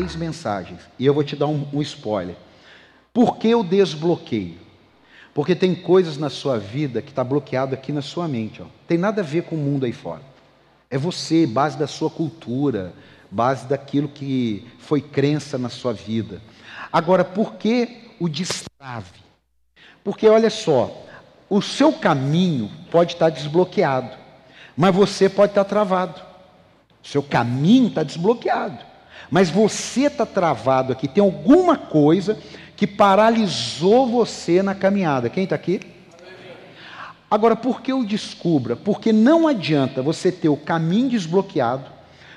três mensagens. E eu vou te dar um, um spoiler. Por que o desbloqueio? Porque tem coisas na sua vida que está bloqueado aqui na sua mente. Ó. Tem nada a ver com o mundo aí fora. É você, base da sua cultura, base daquilo que foi crença na sua vida. Agora, por que o destrave? Porque olha só, o seu caminho pode estar desbloqueado, mas você pode estar travado. O seu caminho está desbloqueado, mas você está travado aqui. Tem alguma coisa que paralisou você na caminhada. Quem está aqui? Agora, por que o descubra? Porque não adianta você ter o caminho desbloqueado,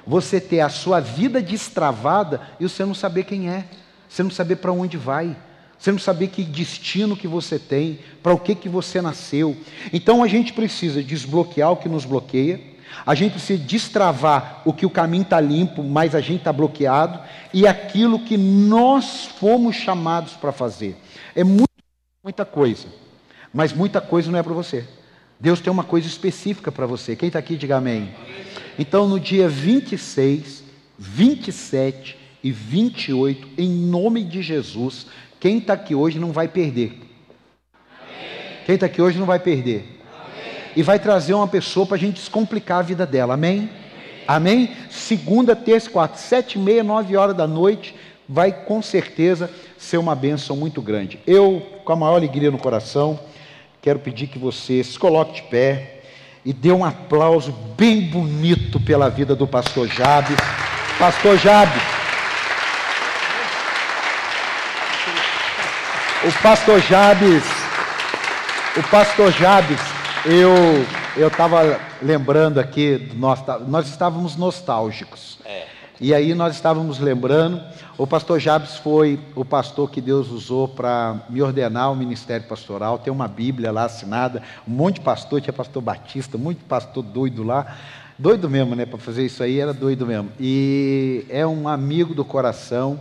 você ter a sua vida destravada e você não saber quem é, você não saber para onde vai, você não saber que destino que você tem, para o que, que você nasceu. Então a gente precisa desbloquear o que nos bloqueia, a gente precisa destravar o que o caminho está limpo, mas a gente está bloqueado, e aquilo que nós fomos chamados para fazer. É muito, muita coisa, mas muita coisa não é para você. Deus tem uma coisa específica para você. Quem está aqui, diga amém. Então, no dia 26, 27 e 28, em nome de Jesus, quem está aqui hoje não vai perder. Quem está aqui hoje não vai perder. E vai trazer uma pessoa para a gente descomplicar a vida dela. Amém? Amém? Segunda, terça, quarta, sete e meia, nove horas da noite, vai com certeza ser uma bênção muito grande. Eu, com a maior alegria no coração, quero pedir que você se coloque de pé e dê um aplauso bem bonito pela vida do pastor Jabes. Pastor Jabes. O pastor Jabes, o pastor Jabes, eu eu estava lembrando aqui, nós, nós estávamos nostálgicos. É. E aí nós estávamos lembrando, o pastor Jabes foi o pastor que Deus usou para me ordenar o ministério pastoral. Tem uma Bíblia lá assinada, um monte de pastor, tinha pastor Batista, muito pastor doido lá. Doido mesmo, né? Para fazer isso aí era doido mesmo. E é um amigo do coração.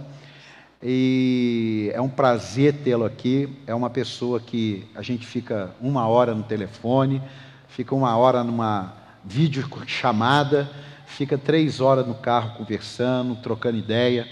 E é um prazer tê-lo aqui. É uma pessoa que a gente fica uma hora no telefone, fica uma hora numa vídeo chamada fica três horas no carro conversando, trocando ideia.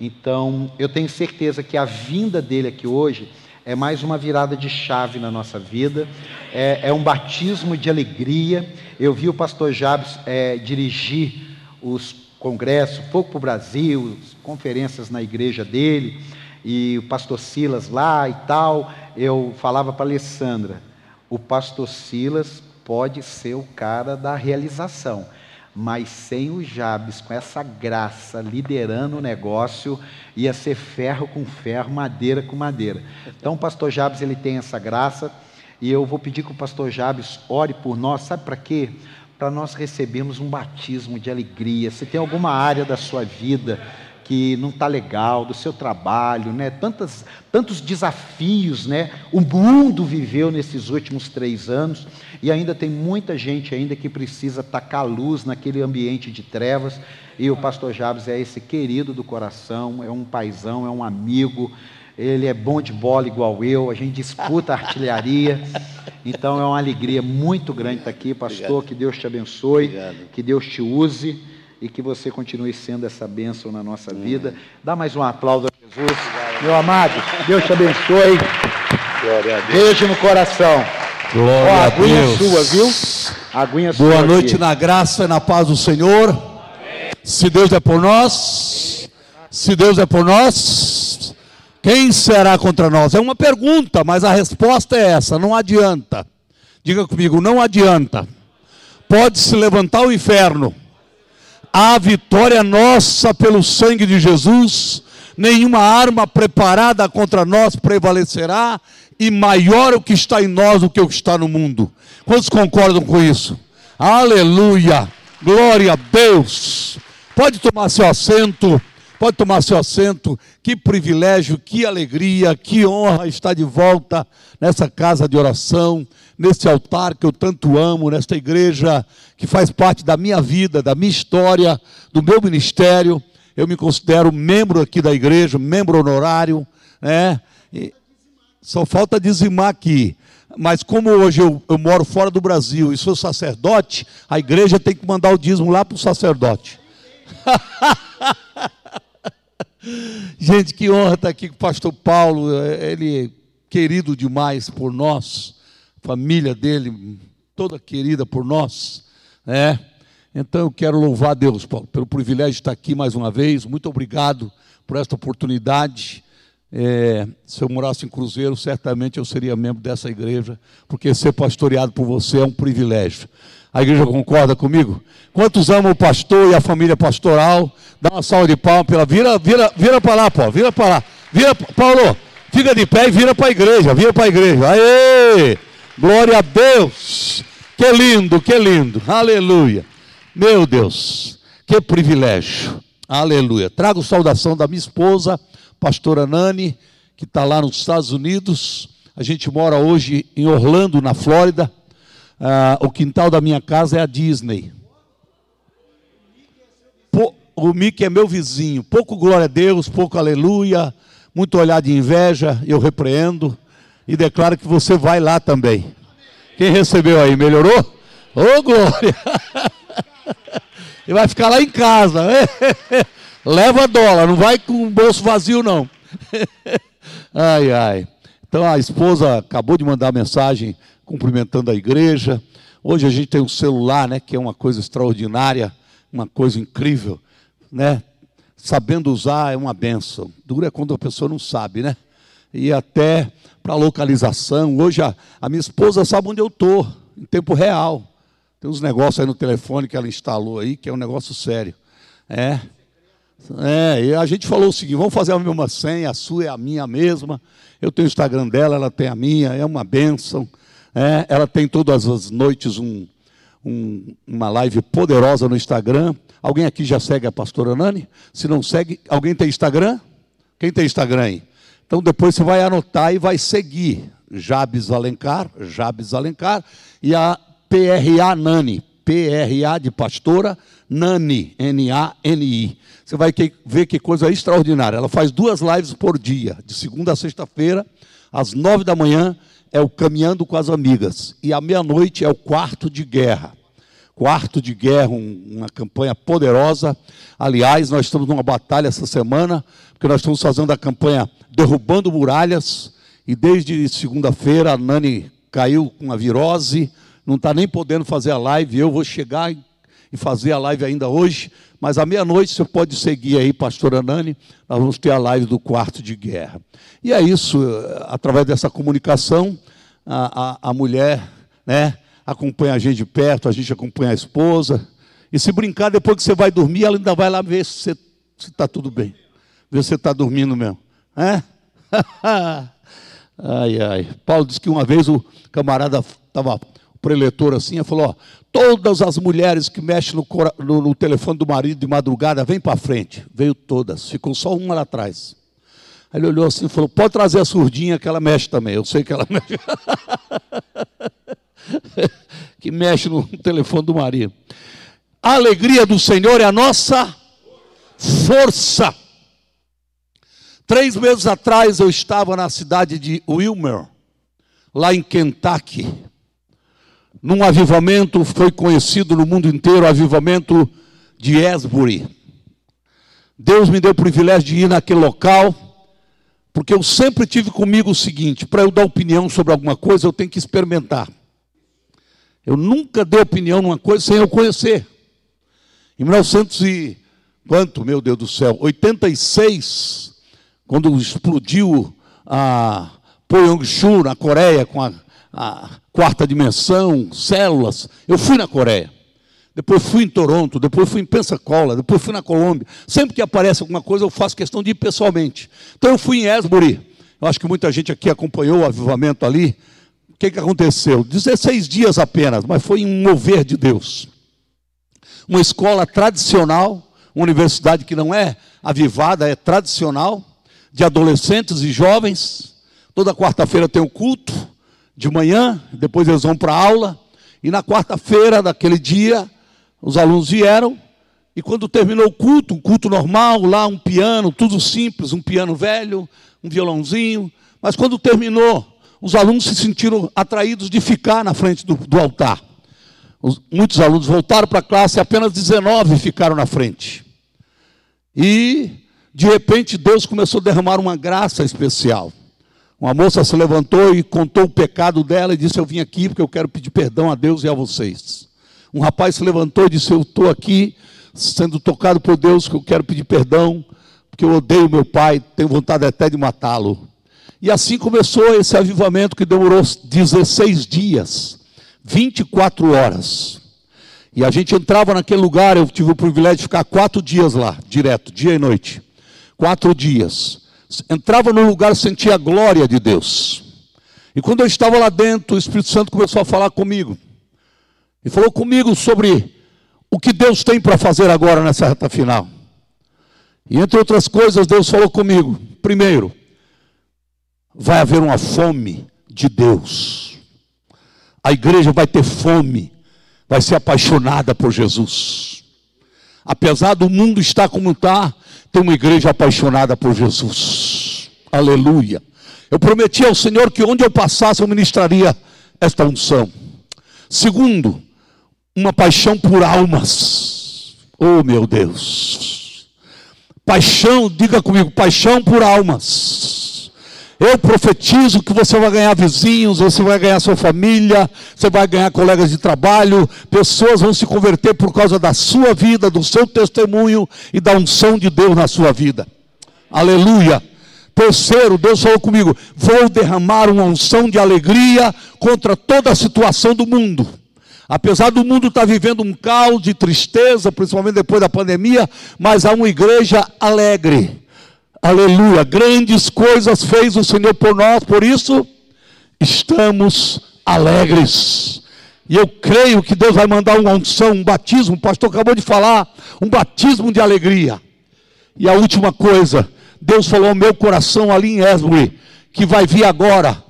Então, eu tenho certeza que a vinda dele aqui hoje é mais uma virada de chave na nossa vida, é, é um batismo de alegria. Eu vi o pastor Jabes é, dirigir os congressos, pouco para o Brasil, conferências na igreja dele, e o pastor Silas lá e tal. Eu falava para a Alessandra: o pastor Silas pode ser o cara da realização mas sem o Jabes, com essa graça, liderando o negócio, ia ser ferro com ferro, madeira com madeira. Então, o pastor Jabes ele tem essa graça, e eu vou pedir que o pastor Jabes ore por nós, sabe para quê? Para nós recebermos um batismo de alegria. Se tem alguma área da sua vida que não está legal, do seu trabalho, né? Tantas, tantos desafios, né? O mundo viveu nesses últimos três anos e ainda tem muita gente ainda que precisa tacar luz naquele ambiente de trevas. E o pastor Jabes é esse querido do coração, é um paizão, é um amigo. Ele é bom de bola igual eu, a gente disputa artilharia. Então é uma alegria muito grande estar aqui, pastor. Obrigado. Que Deus te abençoe, Obrigado. que Deus te use e que você continue sendo essa bênção na nossa vida. Dá mais um aplauso a Jesus. Meu amado, Deus te abençoe. Glória a Deus. Beijo no coração. Glória Ó, a, aguinha Deus. sua, viu? Aguinha Boa sua noite aqui. na graça e na paz do Senhor. Amém. Se Deus é por nós, se Deus é por nós, quem será contra nós? É uma pergunta, mas a resposta é essa: não adianta. Diga comigo, não adianta. Pode se levantar o inferno, a vitória nossa pelo sangue de Jesus, nenhuma arma preparada contra nós prevalecerá, e maior o que está em nós do que o que está no mundo. Quantos concordam com isso? Aleluia! Glória a Deus! Pode tomar seu assento. Pode tomar seu assento. Que privilégio, que alegria, que honra estar de volta nessa casa de oração, nesse altar que eu tanto amo, nesta igreja que faz parte da minha vida, da minha história, do meu ministério. Eu me considero membro aqui da igreja, membro honorário, né? E só falta dizimar aqui. Mas como hoje eu, eu moro fora do Brasil e sou sacerdote, a igreja tem que mandar o dízimo lá para o sacerdote. Gente, que honra estar aqui com o pastor Paulo. Ele é querido demais por nós, família dele, toda querida por nós. né? Então eu quero louvar a Deus, Paulo, pelo privilégio de estar aqui mais uma vez. Muito obrigado por esta oportunidade. É, se eu morasse em Cruzeiro, certamente eu seria membro dessa igreja, porque ser pastoreado por você é um privilégio. A igreja concorda comigo? Quantos amam o pastor e a família pastoral? Dá uma salva de palmas pela. Vira, vira, vira para lá, Paulo. Vira para lá. Vira, Paulo, fica de pé e vira para a igreja. Vira para a igreja. Aê! Glória a Deus! Que lindo, que lindo. Aleluia. Meu Deus, que privilégio. Aleluia. Trago saudação da minha esposa, pastora Nani, que está lá nos Estados Unidos. A gente mora hoje em Orlando, na Flórida. Ah, o quintal da minha casa é a Disney. O Mickey é meu vizinho. Pouco glória a Deus, pouco aleluia, muito olhar de inveja, eu repreendo e declaro que você vai lá também. Quem recebeu aí, melhorou? Ô oh, glória! e vai ficar lá em casa. Leva dólar, não vai com o bolso vazio, não. ai, ai. Então a esposa acabou de mandar mensagem cumprimentando a igreja. Hoje a gente tem um celular, né, que é uma coisa extraordinária, uma coisa incrível, né? Sabendo usar é uma benção. Dura é quando a pessoa não sabe, né? E até para localização. Hoje a, a minha esposa sabe onde eu estou, em tempo real. Tem uns negócios aí no telefone que ela instalou aí, que é um negócio sério. É. É, e a gente falou o seguinte: vamos fazer a mesma senha, a sua é a minha mesma. Eu tenho o Instagram dela, ela tem a minha, é uma bênção. É, ela tem todas as noites um, um, uma live poderosa no Instagram. Alguém aqui já segue a pastora Nani? Se não segue, alguém tem Instagram? Quem tem Instagram aí? Então depois você vai anotar e vai seguir Jabes Alencar, Jabes Alencar e a PRA Nani, PRA de pastora, Nani, N-A-N-I. Você vai ver que coisa extraordinária. Ela faz duas lives por dia, de segunda a sexta-feira, às nove da manhã, é o Caminhando com as Amigas. E à meia-noite é o Quarto de Guerra. Quarto de Guerra, um, uma campanha poderosa. Aliás, nós estamos numa batalha essa semana, porque nós estamos fazendo a campanha Derrubando Muralhas. E desde segunda-feira a Nani caiu com a virose não está nem podendo fazer a live. Eu vou chegar e fazer a live ainda hoje, mas à meia-noite você pode seguir aí, pastora Nani, nós vamos ter a live do quarto de guerra. E é isso, através dessa comunicação, a, a, a mulher né, acompanha a gente de perto, a gente acompanha a esposa, e se brincar, depois que você vai dormir, ela ainda vai lá ver se está tudo bem, ver se você está dormindo mesmo. É? ai, ai. Paulo disse que uma vez o camarada estava preletor assim, ele falou: ó, todas as mulheres que mexem no, no, no telefone do marido de madrugada, vem para frente. Veio todas, ficou só uma lá atrás. Aí ele olhou assim e falou: pode trazer a surdinha que ela mexe também. Eu sei que ela mexe. que mexe no telefone do marido. A alegria do Senhor é a nossa força. Três meses atrás eu estava na cidade de Wilmer, lá em Kentucky num avivamento, foi conhecido no mundo inteiro o avivamento de Esbury. Deus me deu o privilégio de ir naquele local, porque eu sempre tive comigo o seguinte: para eu dar opinião sobre alguma coisa, eu tenho que experimentar. Eu nunca dei opinião numa coisa sem eu conhecer. Em 1900 e quanto, meu Deus do céu, 86, quando explodiu a Pyongyang na Coreia com a a quarta dimensão, células. Eu fui na Coreia. Depois fui em Toronto, depois fui em Pensacola, depois fui na Colômbia. Sempre que aparece alguma coisa, eu faço questão de ir pessoalmente. Então eu fui em Esbury. Eu acho que muita gente aqui acompanhou o avivamento ali. O que, que aconteceu? 16 dias apenas, mas foi um mover de Deus. Uma escola tradicional, uma universidade que não é avivada, é tradicional, de adolescentes e jovens. Toda quarta-feira tem um culto de manhã, depois eles vão para a aula, e na quarta-feira daquele dia, os alunos vieram, e quando terminou o culto, um culto normal, lá um piano, tudo simples, um piano velho, um violãozinho, mas quando terminou, os alunos se sentiram atraídos de ficar na frente do, do altar. Os, muitos alunos voltaram para a classe, apenas 19 ficaram na frente. E de repente Deus começou a derramar uma graça especial. Uma moça se levantou e contou o pecado dela e disse: Eu vim aqui porque eu quero pedir perdão a Deus e a vocês. Um rapaz se levantou e disse: Eu estou aqui sendo tocado por Deus, que eu quero pedir perdão, porque eu odeio meu pai, tenho vontade até de matá-lo. E assim começou esse avivamento que demorou 16 dias, 24 horas. E a gente entrava naquele lugar, eu tive o privilégio de ficar quatro dias lá, direto, dia e noite. Quatro dias. Entrava no lugar, sentia a glória de Deus. E quando eu estava lá dentro, o Espírito Santo começou a falar comigo. E falou comigo sobre o que Deus tem para fazer agora nessa reta final. E entre outras coisas, Deus falou comigo. Primeiro, vai haver uma fome de Deus. A igreja vai ter fome, vai ser apaixonada por Jesus. Apesar do mundo estar como está, tem uma igreja apaixonada por Jesus. Aleluia. Eu prometi ao Senhor que onde eu passasse eu ministraria esta unção. Segundo, uma paixão por almas. Oh meu Deus. Paixão, diga comigo, paixão por almas. Eu profetizo que você vai ganhar vizinhos, você vai ganhar sua família, você vai ganhar colegas de trabalho, pessoas vão se converter por causa da sua vida, do seu testemunho e da unção de Deus na sua vida. Aleluia. Terceiro, Deus falou comigo: vou derramar uma unção de alegria contra toda a situação do mundo. Apesar do mundo estar vivendo um caos de tristeza, principalmente depois da pandemia, mas há uma igreja alegre Aleluia. Grandes coisas fez o Senhor por nós, por isso estamos alegres. E eu creio que Deus vai mandar uma unção, um batismo. O pastor acabou de falar, um batismo de alegria. E a última coisa, Deus falou ao meu coração ali em Esbury, que vai vir agora,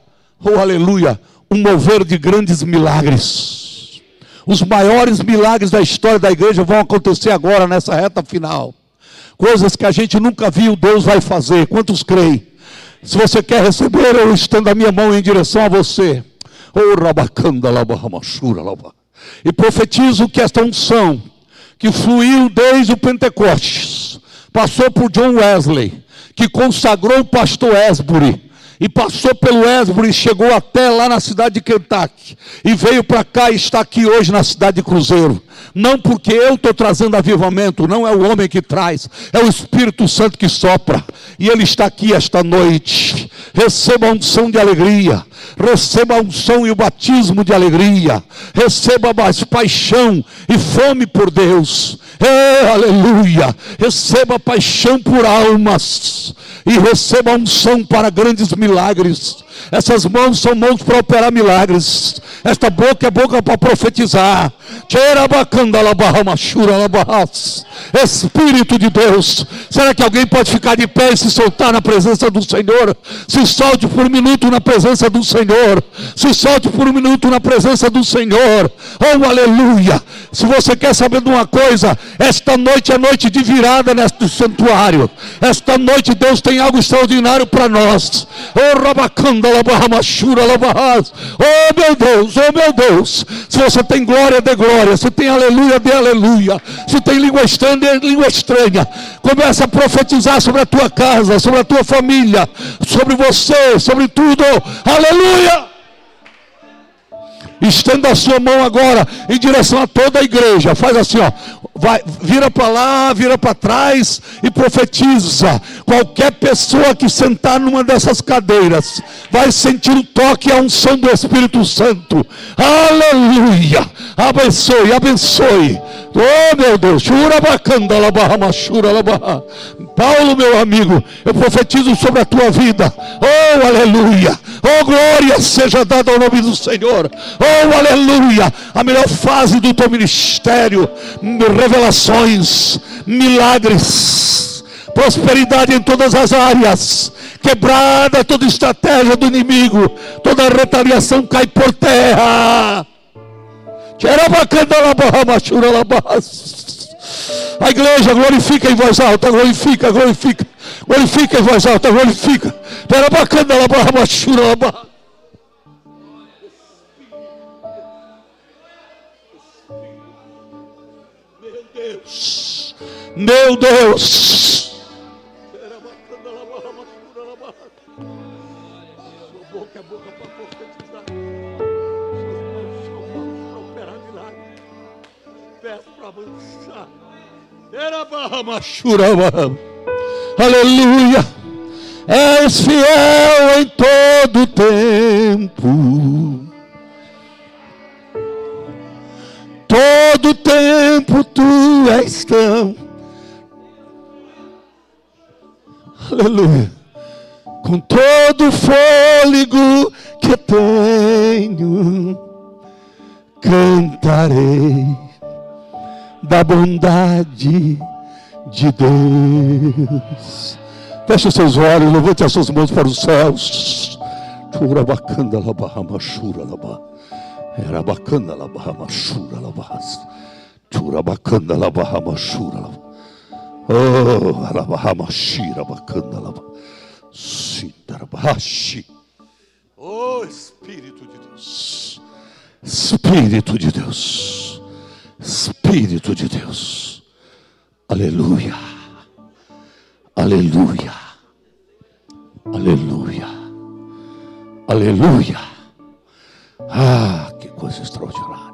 oh aleluia, um mover de grandes milagres. Os maiores milagres da história da igreja vão acontecer agora nessa reta final. Coisas que a gente nunca viu, Deus vai fazer. Quantos creem? Se você quer receber, eu estendo a minha mão em direção a você. E profetizo que esta unção, que fluiu desde o Pentecostes, passou por John Wesley, que consagrou o pastor Esbury, e passou pelo Esbury e chegou até lá na cidade de Kentucky, e veio para cá e está aqui hoje na cidade de Cruzeiro. Não porque eu estou trazendo avivamento, não é o homem que traz, é o Espírito Santo que sopra, e ele está aqui esta noite. Receba a unção de alegria, receba a unção e o batismo de alegria, receba mais paixão e fome por Deus, é, aleluia, receba paixão por almas, e receba unção para grandes milagres. Essas mãos são mãos para operar milagres. Esta boca é boca para profetizar. Espírito de Deus. Será que alguém pode ficar de pé e se soltar na presença do Senhor? Se solte por um minuto na presença do Senhor. Se solte por um minuto na presença do Senhor. Oh, aleluia. Se você quer saber de uma coisa, esta noite é noite de virada neste santuário. Esta noite Deus tem algo extraordinário para nós. Oh, rabacanda, Oh, meu Deus, oh, meu Deus. Se você tem glória, dê glória. Se tem aleluia, dê aleluia. Se tem língua estranha, dê língua estranha. Começa a profetizar sobre a tua casa, sobre a tua família, sobre você, sobre tudo. Aleluia. Estenda a sua mão agora em direção a toda a igreja. Faz assim, ó. Vai, vira para lá, vira para trás e profetiza. Qualquer pessoa que sentar numa dessas cadeiras vai sentir o toque e a unção do Espírito Santo. Aleluia! Abençoe, abençoe. Oh meu Deus, Paulo, meu amigo, eu profetizo sobre a tua vida. Oh, aleluia! Oh, glória seja dada ao nome do Senhor. Oh, aleluia! A melhor fase do teu ministério, revelações, milagres, prosperidade em todas as áreas. Quebrada toda estratégia do inimigo, toda retaliação cai por terra. A igreja glorifica em voz alta, glorifica, glorifica, glorifica em voz alta, glorifica. Pera bacana, ela barra, machura, ela barra. Meu Deus, meu Deus. Boca a boca para profetizar. Peço para avançar. Aleluia. És fiel em todo tempo. Todo tempo tu és tão. Aleluia. Com todo o fôlego que tenho, cantarei da bondade de Deus. Feche os seus olhos, levante as suas mãos para os céus. Chura bacana la barra machura la. Era bacana la barra machura la barra. Chura bacana la barra machura la Oh, la barra machira bacana la. Sindarabashi. Oh, Espírito de Deus. Espírito de Deus. Espírito de Deus. Aleluia. Aleluia. Aleluia. Aleluia. Ah, que coisa extraordinária.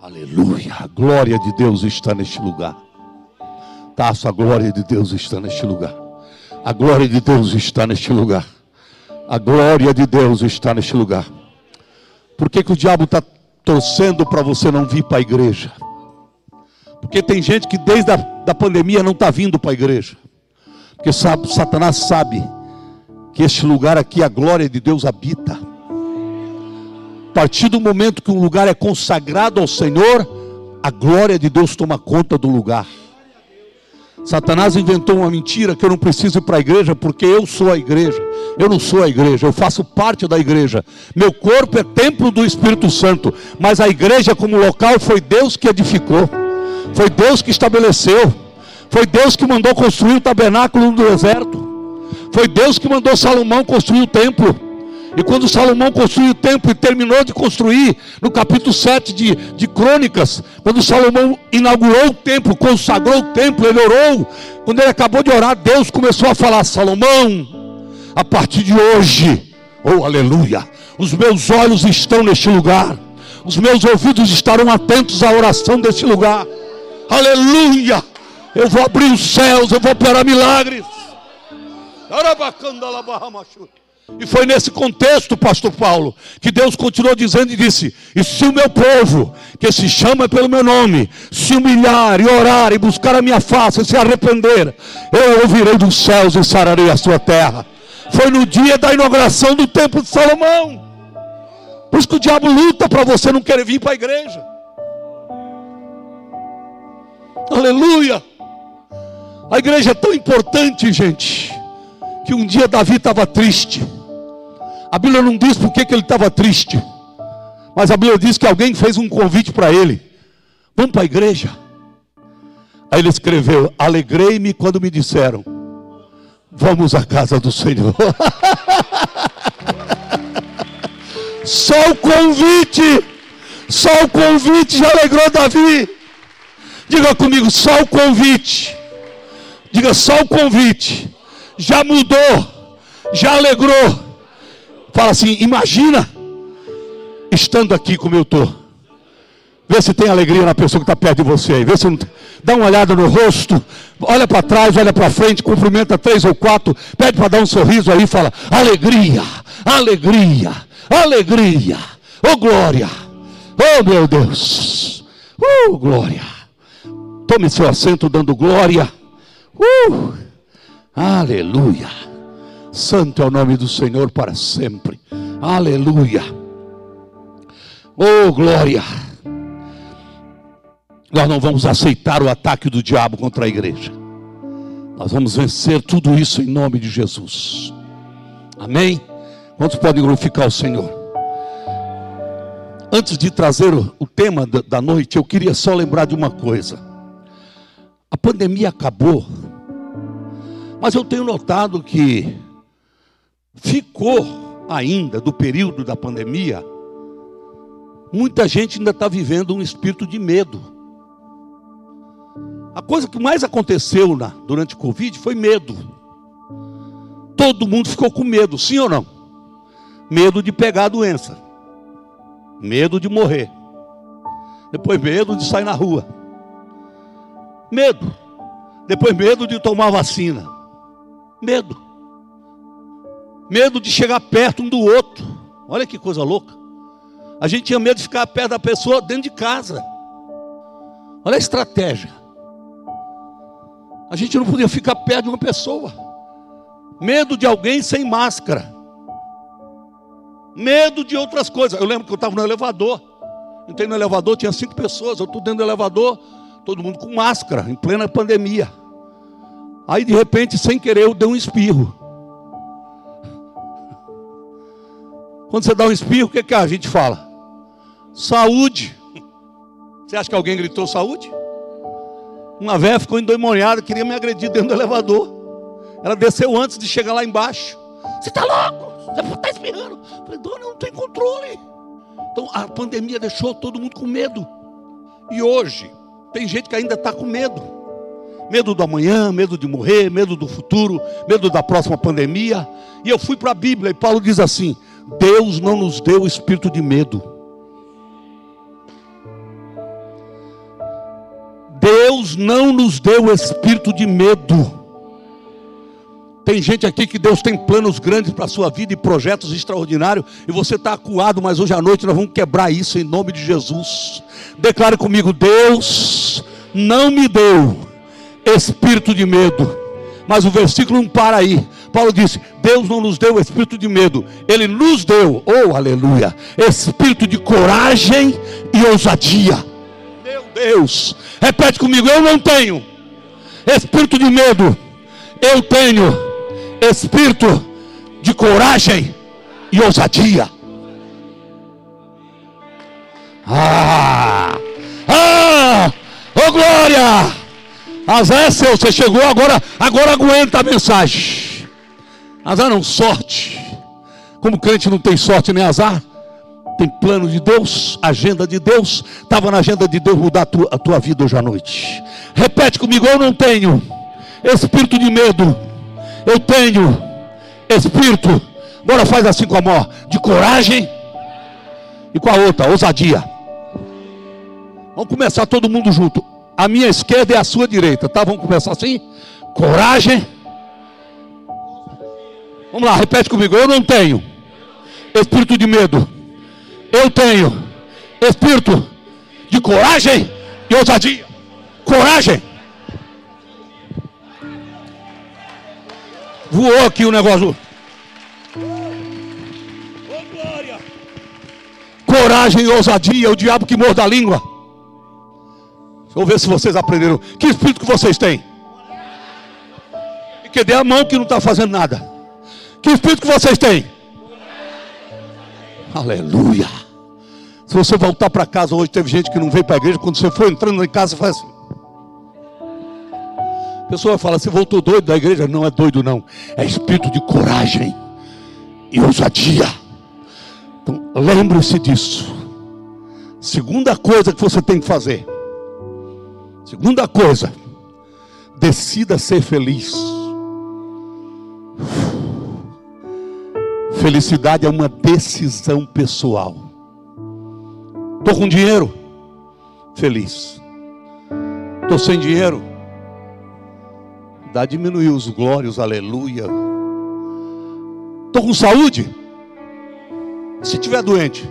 Aleluia. A glória de Deus está neste lugar. Taça, a glória de Deus está neste lugar. A glória de Deus está neste lugar. A glória de Deus está neste lugar. Por que, que o diabo está torcendo para você não vir para a igreja? Porque tem gente que desde a da pandemia não está vindo para a igreja. Porque sabe, Satanás sabe que este lugar aqui a glória de Deus habita. A partir do momento que um lugar é consagrado ao Senhor, a glória de Deus toma conta do lugar. Satanás inventou uma mentira que eu não preciso ir para a igreja porque eu sou a igreja. Eu não sou a igreja, eu faço parte da igreja. Meu corpo é templo do Espírito Santo, mas a igreja como local foi Deus que edificou. Foi Deus que estabeleceu. Foi Deus que mandou construir o tabernáculo no deserto. Foi Deus que mandou Salomão construir o templo. E quando Salomão construiu o templo e terminou de construir, no capítulo 7 de, de Crônicas, quando Salomão inaugurou o templo, consagrou o templo, ele orou. Quando ele acabou de orar, Deus começou a falar: Salomão, a partir de hoje, oh aleluia, os meus olhos estão neste lugar, os meus ouvidos estarão atentos à oração deste lugar, aleluia. Eu vou abrir os céus, eu vou operar milagres. E foi nesse contexto, pastor Paulo, que Deus continuou dizendo e disse: E se o meu povo, que se chama pelo meu nome, se humilhar e orar e buscar a minha face e se arrepender, eu ouvirei dos céus e sararei a sua terra. Foi no dia da inauguração do templo de Salomão. Por isso que o diabo luta para você não querer vir para a igreja. Aleluia. A igreja é tão importante, gente, que um dia Davi estava triste. A Bíblia não diz por que, ele estava triste, mas a Bíblia diz que alguém fez um convite para ele: vamos para a igreja. Aí ele escreveu: Alegrei-me quando me disseram, vamos à casa do Senhor. só o convite, só o convite já alegrou Davi. Diga comigo, só o convite Diga só o convite. Já mudou. Já alegrou. Fala assim: imagina estando aqui como eu estou. Vê se tem alegria na pessoa que está perto de você aí. Vê se não... Dá uma olhada no rosto. Olha para trás, olha para frente. Cumprimenta três ou quatro. Pede para dar um sorriso aí. Fala: alegria, alegria, alegria. Oh glória. Oh meu Deus. Oh glória. Tome seu assento dando glória. Uh! Aleluia! Santo é o nome do Senhor para sempre. Aleluia! Oh, glória! Nós não vamos aceitar o ataque do diabo contra a igreja. Nós vamos vencer tudo isso em nome de Jesus. Amém? Quantos podem glorificar o Senhor? Antes de trazer o tema da noite, eu queria só lembrar de uma coisa. A pandemia acabou, mas eu tenho notado que ficou ainda do período da pandemia, muita gente ainda está vivendo um espírito de medo. A coisa que mais aconteceu na, durante o Covid foi medo. Todo mundo ficou com medo, sim ou não? Medo de pegar a doença. Medo de morrer. Depois medo de sair na rua. Medo. Depois medo de tomar vacina. Medo. Medo de chegar perto um do outro. Olha que coisa louca. A gente tinha medo de ficar perto da pessoa dentro de casa. Olha a estratégia. A gente não podia ficar perto de uma pessoa. Medo de alguém sem máscara. Medo de outras coisas. Eu lembro que eu estava no elevador. Entrei no elevador, tinha cinco pessoas. Eu estou dentro do elevador, todo mundo com máscara, em plena pandemia. Aí de repente, sem querer, eu dei um espirro. Quando você dá um espirro, o que, que a gente fala? Saúde. Você acha que alguém gritou saúde? Uma velha ficou endemoniada, queria me agredir dentro do elevador. Ela desceu antes de chegar lá embaixo. Você está louco? Você está espirrando? Eu falei, dona, não tem controle. Então a pandemia deixou todo mundo com medo. E hoje, tem gente que ainda está com medo. Medo do amanhã, medo de morrer, medo do futuro, medo da próxima pandemia. E eu fui para a Bíblia e Paulo diz assim: Deus não nos deu espírito de medo. Deus não nos deu espírito de medo. Tem gente aqui que Deus tem planos grandes para a sua vida e projetos extraordinários, e você está acuado, mas hoje à noite nós vamos quebrar isso em nome de Jesus. Declare comigo: Deus não me deu espírito de medo. Mas o versículo não para aí. Paulo disse: Deus não nos deu espírito de medo, Ele nos deu, oh aleluia, espírito de coragem e ousadia. Meu Deus, repete comigo: eu não tenho espírito de medo, eu tenho espírito de coragem e ousadia. Ah! Ah! Oh glória! É seu, você chegou agora, agora aguenta a mensagem. Azar não, sorte. Como crente não tem sorte nem azar, tem plano de Deus, agenda de Deus. Estava na agenda de Deus mudar a tua, a tua vida hoje à noite. Repete comigo, eu não tenho espírito de medo eu tenho espírito, agora faz assim com a mão, de coragem e com a outra, ousadia. Vamos começar todo mundo junto. A minha esquerda é a sua direita, tá? Vamos começar assim? Coragem. Vamos lá, repete comigo. Eu não tenho espírito de medo. Eu tenho espírito de coragem e ousadia. Coragem. Voou aqui o negócio. Coragem e ousadia, o diabo que morda a língua. Deixa eu ver se vocês aprenderam. Que espírito que vocês têm? E que dê a mão que não está fazendo nada. Que espírito que vocês têm? Aleluia. Se você voltar para casa hoje, teve gente que não veio para a igreja. Quando você for entrando em casa, faz assim pessoa fala, você voltou doido da igreja? Não é doido, não. É espírito de coragem e ousadia. Então, lembre-se disso. Segunda coisa que você tem que fazer. Segunda coisa, decida ser feliz. Felicidade é uma decisão pessoal. Estou com dinheiro? Feliz. Estou sem dinheiro? Dá diminuiu os glórios, aleluia. Estou com saúde? Se tiver doente,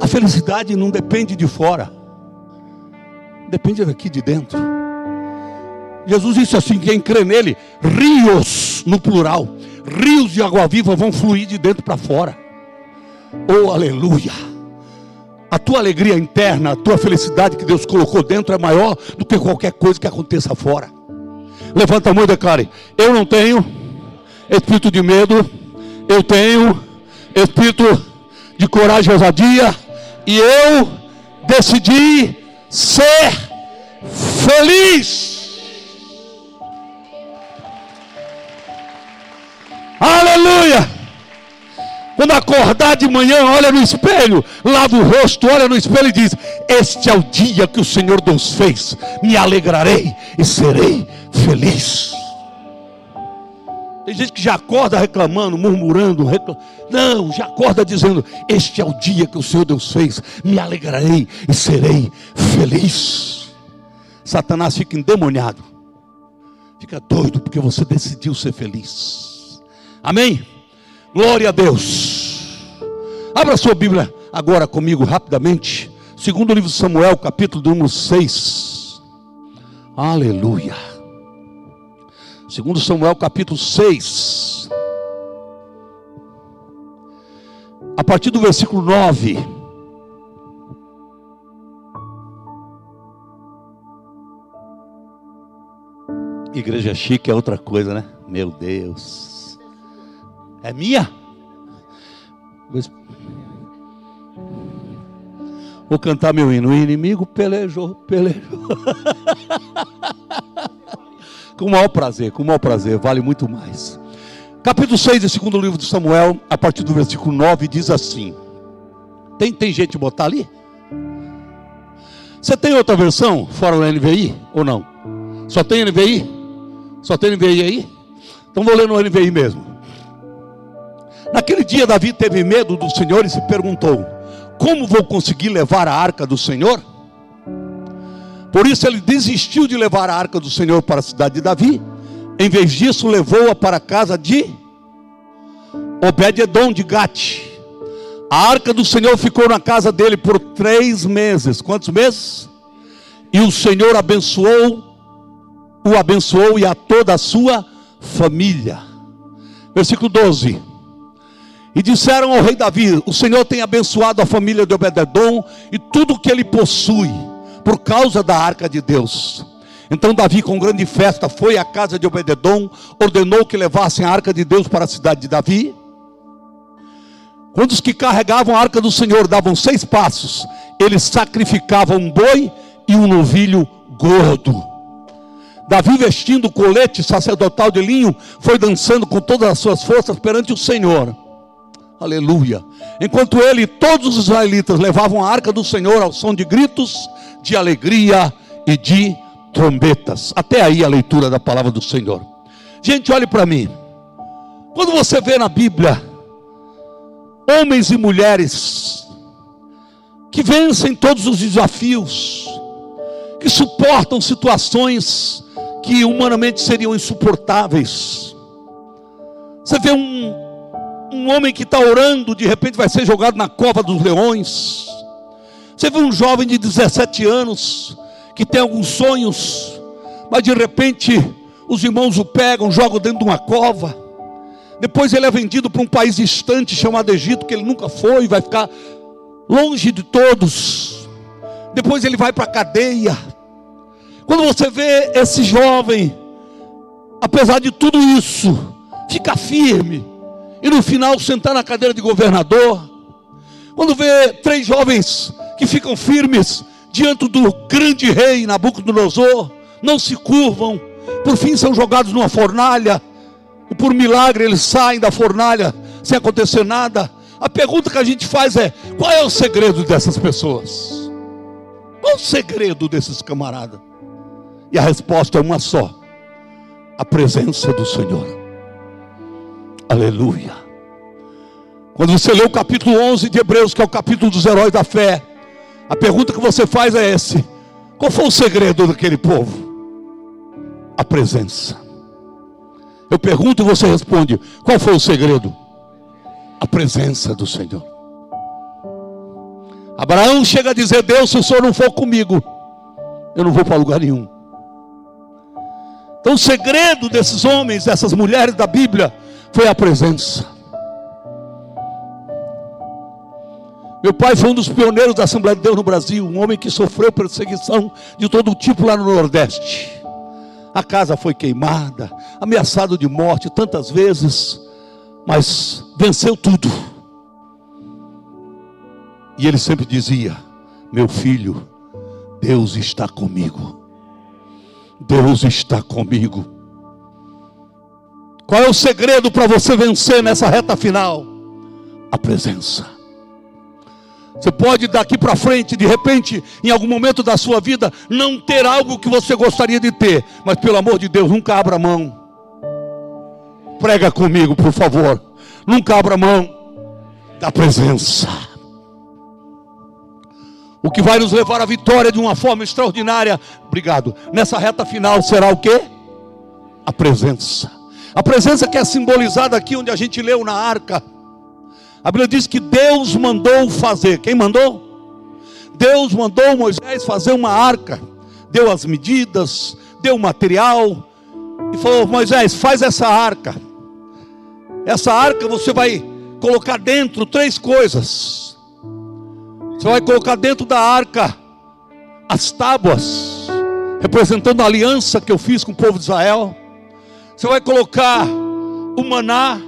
a felicidade não depende de fora, depende daqui de dentro. Jesus disse assim: quem crê nele, rios, no plural, rios de água viva vão fluir de dentro para fora. Oh, aleluia! A tua alegria interna, a tua felicidade que Deus colocou dentro é maior do que qualquer coisa que aconteça fora. Levanta a mão e declare: Eu não tenho espírito de medo, eu tenho espírito de coragem e ousadia, e eu decidi ser feliz. Aleluia! Quando acordar de manhã, olha no espelho, lava o rosto, olha no espelho e diz: Este é o dia que o Senhor Deus fez, me alegrarei e serei feliz. Tem gente que já acorda reclamando, murmurando, reclam... não, já acorda dizendo: Este é o dia que o Senhor Deus fez, me alegrarei e serei feliz. Satanás fica endemoniado, fica doido porque você decidiu ser feliz. Amém? Glória a Deus. Abra sua Bíblia agora comigo rapidamente. Segundo livro de Samuel, capítulo número 6. Aleluia. Segundo Samuel capítulo 6. A partir do versículo 9. Igreja chique é outra coisa, né? Meu Deus. É minha? Vou cantar meu hino. O inimigo pelejou, pelejou. Com o maior prazer, com o maior prazer, vale muito mais. Capítulo 6 do segundo livro de Samuel, a partir do versículo 9, diz assim: Tem, tem gente botar ali? Você tem outra versão fora da NVI ou não? Só tem NVI? Só tem NVI aí? Então vou ler no NVI mesmo. Naquele dia Davi teve medo do Senhor e se perguntou: Como vou conseguir levar a arca do Senhor? Por isso ele desistiu de levar a arca do Senhor para a cidade de Davi. Em vez disso, levou-a para a casa de Obed-Edom de Gate. A arca do Senhor ficou na casa dele por três meses. Quantos meses? E o Senhor abençoou, o abençoou e a toda a sua família. Versículo 12. E disseram ao rei Davi: O Senhor tem abençoado a família de Obed-Edom e tudo que ele possui por causa da arca de Deus. Então Davi, com grande festa, foi à casa de Obededom, ordenou que levassem a arca de Deus para a cidade de Davi. Quando os que carregavam a arca do Senhor davam seis passos, eles sacrificavam um boi e um novilho gordo. Davi, vestindo o colete sacerdotal de linho, foi dançando com todas as suas forças perante o Senhor. Aleluia. Enquanto ele e todos os israelitas levavam a arca do Senhor ao som de gritos, de alegria e de trombetas. Até aí a leitura da palavra do Senhor. Gente, olhe para mim. Quando você vê na Bíblia homens e mulheres que vencem todos os desafios, que suportam situações que humanamente seriam insuportáveis. Você vê um, um homem que está orando, de repente vai ser jogado na cova dos leões. Você vê um jovem de 17 anos que tem alguns sonhos, mas de repente os irmãos o pegam, jogam dentro de uma cova. Depois ele é vendido para um país distante chamado Egito, que ele nunca foi, vai ficar longe de todos. Depois ele vai para a cadeia. Quando você vê esse jovem, apesar de tudo isso, ficar firme e no final sentar na cadeira de governador. Quando vê três jovens que ficam firmes diante do grande rei Nabucodonosor, não se curvam, por fim são jogados numa fornalha, e por milagre eles saem da fornalha sem acontecer nada. A pergunta que a gente faz é: qual é o segredo dessas pessoas? Qual o segredo desses camaradas? E a resposta é uma só: a presença do Senhor. Aleluia. Quando você lê o capítulo 11 de Hebreus, que é o capítulo dos heróis da fé, a pergunta que você faz é esse: qual foi o segredo daquele povo? A presença. Eu pergunto e você responde: qual foi o segredo? A presença do Senhor. Abraão chega a dizer: Deus, se o Senhor não for comigo, eu não vou para lugar nenhum. Então, o segredo desses homens, dessas mulheres da Bíblia, foi a presença. Meu pai foi um dos pioneiros da Assembleia de Deus no Brasil, um homem que sofreu perseguição de todo tipo lá no Nordeste. A casa foi queimada, ameaçado de morte tantas vezes, mas venceu tudo. E ele sempre dizia: Meu filho, Deus está comigo. Deus está comigo. Qual é o segredo para você vencer nessa reta final? A presença. Você pode daqui para frente, de repente, em algum momento da sua vida, não ter algo que você gostaria de ter, mas pelo amor de Deus, nunca abra mão. Prega comigo, por favor. Nunca abra mão da presença. O que vai nos levar à vitória de uma forma extraordinária, obrigado. Nessa reta final será o que? A presença. A presença que é simbolizada aqui onde a gente leu na arca. A Bíblia diz que Deus mandou fazer. Quem mandou? Deus mandou Moisés fazer uma arca. Deu as medidas, deu o material e falou: Moisés, faz essa arca. Essa arca você vai colocar dentro três coisas. Você vai colocar dentro da arca as tábuas, representando a aliança que eu fiz com o povo de Israel. Você vai colocar o maná,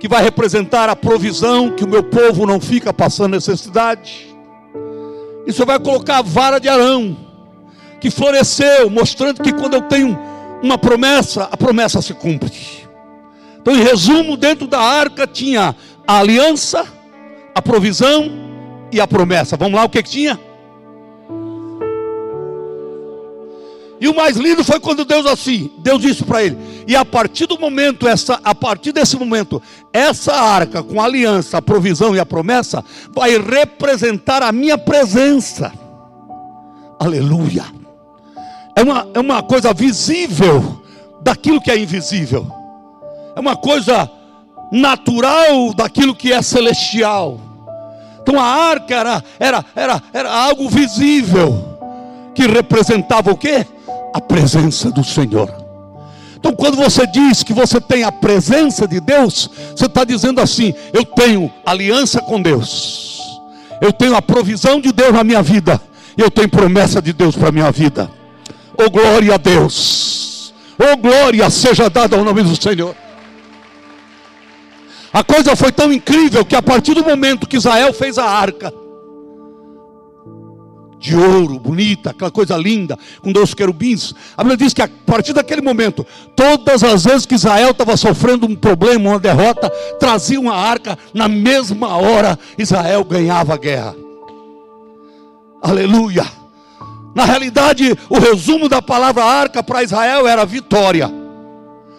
que vai representar a provisão, que o meu povo não fica passando necessidade. E você vai colocar a vara de Arão, que floresceu, mostrando que quando eu tenho uma promessa, a promessa se cumpre. Então, em resumo, dentro da arca tinha a aliança, a provisão e a promessa. Vamos lá, o que, que tinha? E o mais lindo foi quando Deus assim, Deus disse para ele: "E a partir do momento essa, a partir desse momento, essa arca com a aliança, a provisão e a promessa vai representar a minha presença." Aleluia. É uma, é uma coisa visível daquilo que é invisível. É uma coisa natural daquilo que é celestial. Então a arca era, era, era, era algo visível que representava o que? A presença do Senhor. Então, quando você diz que você tem a presença de Deus, você está dizendo assim: eu tenho aliança com Deus, eu tenho a provisão de Deus na minha vida, eu tenho promessa de Deus para a minha vida. Oh glória a Deus, oh glória seja dada ao nome do Senhor. A coisa foi tão incrível que a partir do momento que Israel fez a arca, de ouro, bonita, aquela coisa linda, com dois querubins. A Bíblia diz que a partir daquele momento, todas as vezes que Israel estava sofrendo um problema, uma derrota, traziam a arca, na mesma hora Israel ganhava a guerra. Aleluia. Na realidade, o resumo da palavra arca para Israel era vitória.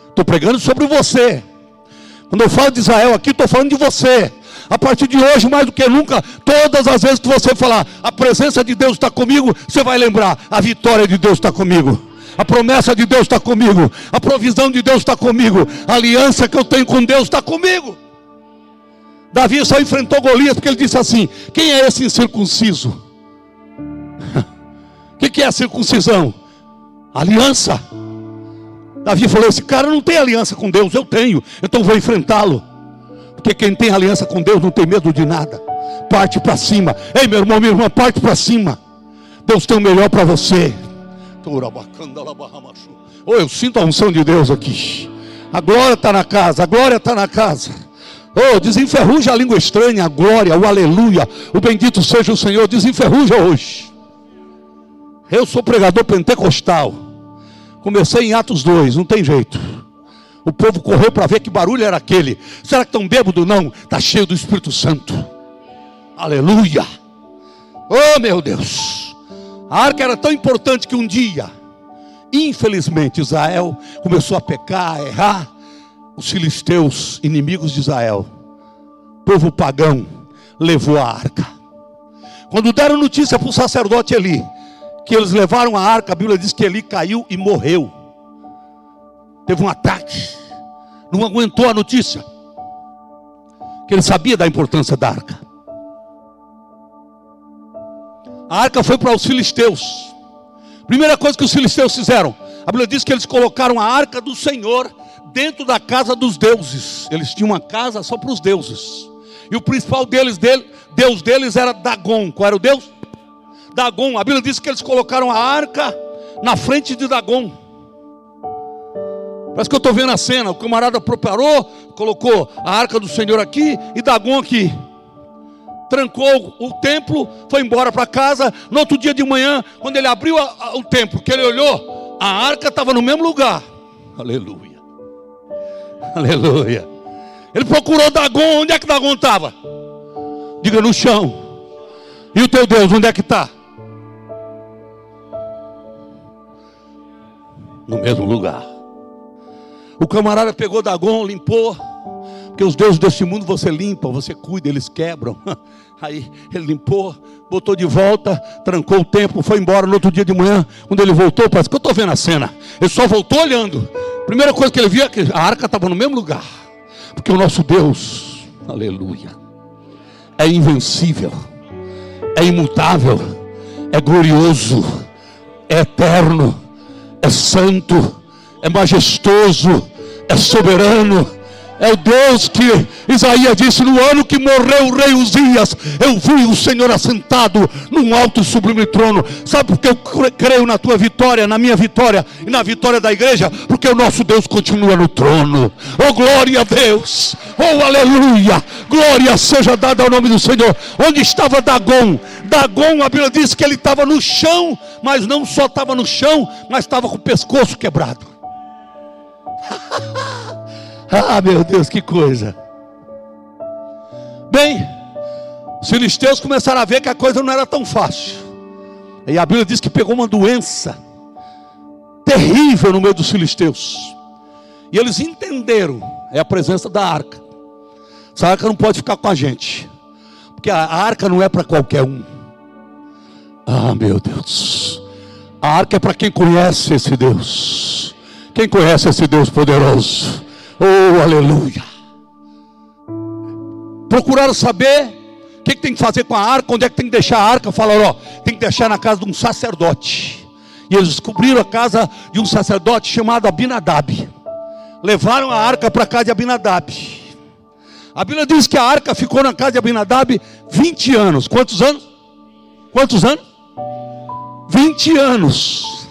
Estou pregando sobre você. Quando eu falo de Israel aqui, estou falando de você. A partir de hoje, mais do que nunca, todas as vezes que você falar, a presença de Deus está comigo, você vai lembrar, a vitória de Deus está comigo. A promessa de Deus está comigo, a provisão de Deus está comigo, a aliança que eu tenho com Deus está comigo. Davi só enfrentou Golias porque ele disse assim: Quem é esse incircunciso? O que, que é a circuncisão? Aliança. Davi falou: Esse cara não tem aliança com Deus, eu tenho, então vou enfrentá-lo. Porque quem tem aliança com Deus não tem medo de nada. Parte para cima. Ei, meu irmão, minha irmã, parte para cima. Deus tem o melhor para você. Oh, eu sinto a unção de Deus aqui. A glória está na casa, a glória está na casa. Oh, desenferruja a língua estranha, a glória, o aleluia, o bendito seja o Senhor, desenferruja hoje. Eu sou pregador pentecostal. Comecei em Atos 2, não tem jeito. O povo correu para ver que barulho era aquele. Será que estão bêbado? Não, está cheio do Espírito Santo. Aleluia. Oh meu Deus. A arca era tão importante que um dia, infelizmente, Israel começou a pecar, a errar. Os filisteus, inimigos de Israel, povo pagão, levou a arca. Quando deram notícia para o sacerdote Eli, que eles levaram a arca, a Bíblia diz que Eli caiu e morreu. Teve um ataque, não aguentou a notícia, que ele sabia da importância da arca. A arca foi para os filisteus. Primeira coisa que os filisteus fizeram, a Bíblia diz que eles colocaram a arca do Senhor dentro da casa dos deuses. Eles tinham uma casa só para os deuses. E o principal deles, dele, Deus deles era Dagon. Qual era o Deus? Dagon. A Bíblia diz que eles colocaram a arca na frente de Dagon. Parece que eu estou vendo a cena. O camarada preparou, colocou a arca do Senhor aqui e Dagon aqui. Trancou o templo, foi embora para casa. No outro dia de manhã, quando ele abriu a, a, o templo, que ele olhou, a arca estava no mesmo lugar. Aleluia. Aleluia. Ele procurou Dagon. Onde é que Dagon estava? Diga no chão. E o teu Deus, onde é que está? no mesmo lugar. O camarada pegou Dagon, limpou. Porque os deuses deste mundo você limpa, você cuida, eles quebram. Aí ele limpou, botou de volta, trancou o templo, foi embora no outro dia de manhã. Quando ele voltou, parece que eu estou vendo a cena. Ele só voltou olhando. Primeira coisa que ele via é que a arca estava no mesmo lugar. Porque o nosso Deus, aleluia, é invencível, é imutável, é glorioso, é eterno, é santo, é majestoso, é soberano é o Deus que Isaías disse: no ano que morreu o rei Uzias, eu vi o Senhor assentado num alto sublime trono. Sabe porque eu creio na tua vitória, na minha vitória e na vitória da igreja? Porque o nosso Deus continua no trono. Oh, glória a Deus! Oh, aleluia! Glória seja dada ao nome do Senhor. Onde estava Dagon? Dagon, a Bíblia diz que ele estava no chão, mas não só estava no chão, mas estava com o pescoço quebrado. Ah, meu Deus, que coisa. Bem, os filisteus começaram a ver que a coisa não era tão fácil. E a Bíblia diz que pegou uma doença terrível no meio dos filisteus. E eles entenderam é a presença da arca. Essa arca não pode ficar com a gente. Porque a arca não é para qualquer um. Ah, meu Deus. A arca é para quem conhece esse Deus. Quem conhece esse Deus poderoso? Oh, aleluia. Procuraram saber o que, que, tem que fazer com a arca, onde é que tem que deixar a arca. Falaram, ó, tem que deixar na casa de um sacerdote. E eles descobriram a casa de um sacerdote chamado Abinadab. Levaram a arca para a casa de Abinadab. A Bíblia diz que a arca ficou na casa de Abinadab 20 anos. Quantos anos? Quantos anos? 20 anos.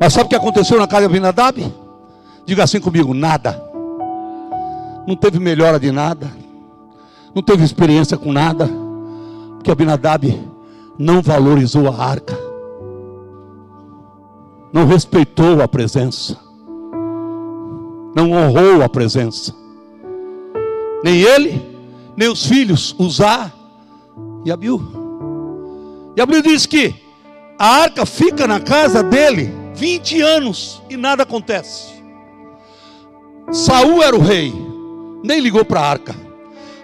Mas sabe o que aconteceu na casa de Abinadab? Diga assim comigo: nada. Não teve melhora de nada. Não teve experiência com nada. Porque Abinadab não valorizou a arca. Não respeitou a presença. Não honrou a presença. Nem ele, nem os filhos, Uzá e Abiú. E a Bíblia diz que a arca fica na casa dele 20 anos e nada acontece. Saul era o rei, nem ligou para a arca.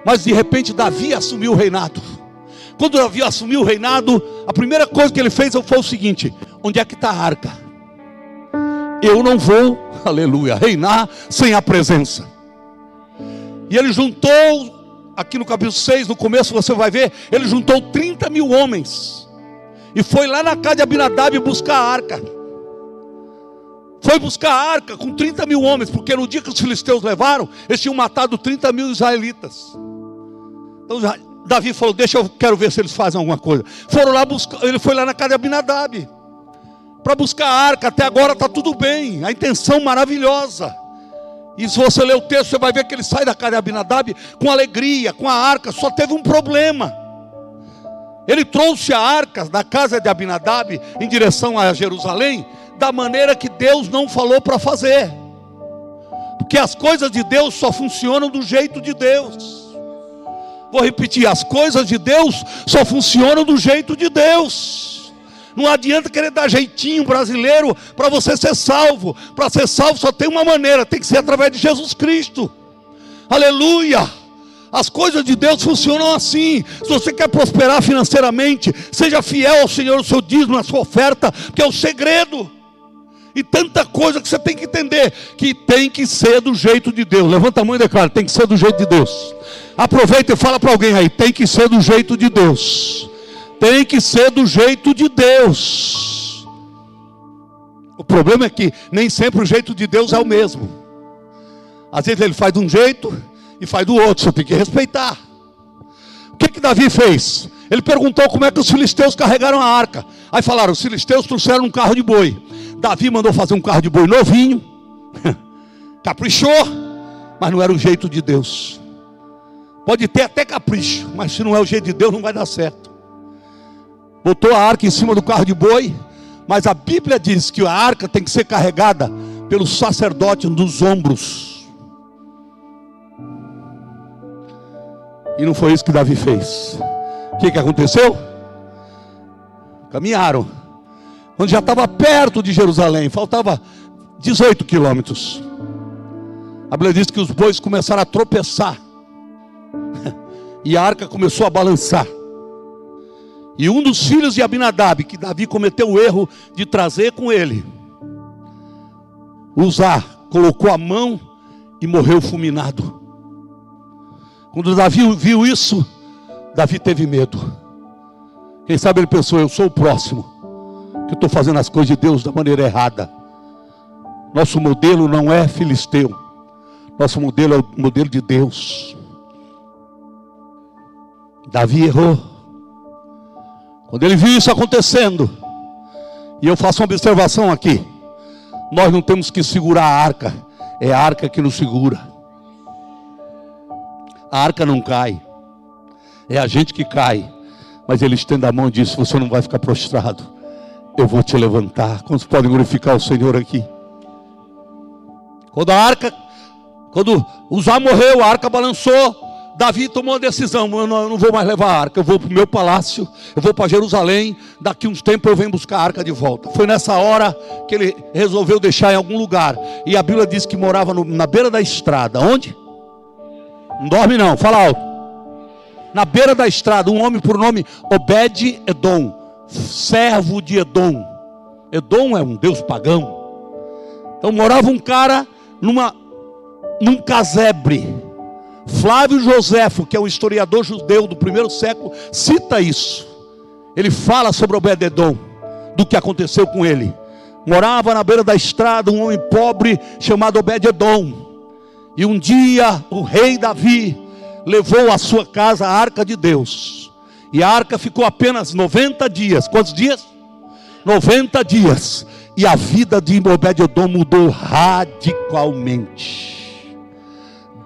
Mas de repente Davi assumiu o reinado. Quando Davi assumiu o reinado, a primeira coisa que ele fez foi o seguinte: onde é que está a arca? Eu não vou, aleluia, reinar sem a presença. E ele juntou, aqui no capítulo 6, no começo você vai ver, ele juntou 30 mil homens. E foi lá na casa de Abinadab buscar a arca foi buscar a arca com 30 mil homens, porque no dia que os filisteus levaram, eles tinham matado 30 mil israelitas. Então Davi falou: Deixa eu quero ver se eles fazem alguma coisa. Foram lá buscar, ele foi lá na casa de Abinadab para buscar a arca. Até agora está tudo bem, a intenção maravilhosa. E se você ler o texto, você vai ver que ele sai da casa de Abinadab com alegria, com a arca, só teve um problema. Ele trouxe a arca da casa de Abinadab em direção a Jerusalém, da maneira que Deus não falou para fazer. Porque as coisas de Deus só funcionam do jeito de Deus. Vou repetir: as coisas de Deus só funcionam do jeito de Deus. Não adianta querer dar jeitinho brasileiro para você ser salvo. Para ser salvo só tem uma maneira: tem que ser através de Jesus Cristo. Aleluia! As coisas de Deus funcionam assim. Se você quer prosperar financeiramente, seja fiel ao Senhor, o seu dízimo, a sua oferta, porque é o segredo e tanta coisa que você tem que entender que tem que ser do jeito de Deus. Levanta a mão e declara: tem que ser do jeito de Deus. Aproveita e fala para alguém aí: tem que ser do jeito de Deus. Tem que ser do jeito de Deus. O problema é que nem sempre o jeito de Deus é o mesmo. Às vezes ele faz de um jeito e faz do outro, você tem que respeitar. O que que Davi fez? Ele perguntou como é que os filisteus carregaram a arca. Aí falaram: os filisteus trouxeram um carro de boi. Davi mandou fazer um carro de boi novinho, caprichou, mas não era o jeito de Deus. Pode ter até capricho, mas se não é o jeito de Deus, não vai dar certo. Botou a arca em cima do carro de boi, mas a Bíblia diz que a arca tem que ser carregada pelo sacerdote nos ombros. E não foi isso que Davi fez. O que, que aconteceu? Caminharam quando já estava perto de Jerusalém, faltava 18 quilômetros. A Bíblia diz que os bois começaram a tropeçar. E a arca começou a balançar. E um dos filhos de Abinadab, que Davi cometeu o erro de trazer com ele, usar, colocou a mão e morreu fulminado. Quando Davi viu isso, Davi teve medo. Quem sabe ele pensou: eu sou o próximo, que estou fazendo as coisas de Deus da maneira errada. Nosso modelo não é filisteu, nosso modelo é o modelo de Deus. Davi errou. Quando ele viu isso acontecendo, e eu faço uma observação aqui: nós não temos que segurar a arca, é a arca que nos segura. A arca não cai, é a gente que cai. Mas ele estende a mão e diz: Você não vai ficar prostrado, eu vou te levantar. Quantos podem glorificar o Senhor aqui? Quando a arca, quando Uzá morreu, a arca balançou. Davi tomou uma decisão: eu não, eu não vou mais levar a arca, eu vou para o meu palácio, eu vou para Jerusalém. Daqui uns tempos eu venho buscar a arca de volta. Foi nessa hora que ele resolveu deixar em algum lugar. E a Bíblia diz que morava no, na beira da estrada. Onde? Não dorme não, fala alto na beira da estrada, um homem por nome Obed Edom, servo de Edom. Edom é um deus pagão. Então morava um cara numa num casebre. Flávio Joséfo, que é um historiador judeu do primeiro século, cita isso. Ele fala sobre Obed Edom, do que aconteceu com ele. Morava na beira da estrada um homem pobre chamado Obed Edom. E um dia o rei Davi levou à sua casa a arca de Deus. E a arca ficou apenas 90 dias. Quantos dias? 90 dias. E a vida de Obed-Edom mudou radicalmente.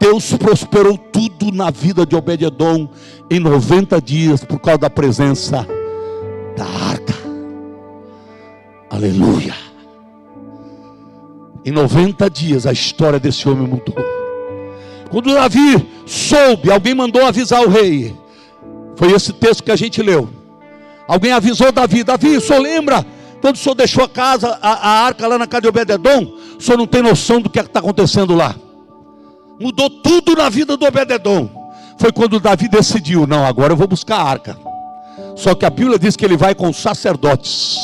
Deus prosperou tudo na vida de Obed-Edom em 90 dias por causa da presença da arca. Aleluia. Em 90 dias a história desse homem mudou. Quando Davi soube, alguém mandou avisar o rei. Foi esse texto que a gente leu. Alguém avisou Davi: Davi, o senhor lembra quando o senhor deixou a casa, a, a arca lá na casa de Obededon? O senhor não tem noção do que é está acontecendo lá. Mudou tudo na vida do Obededon. Foi quando Davi decidiu: não, agora eu vou buscar a arca. Só que a Bíblia diz que ele vai com os sacerdotes.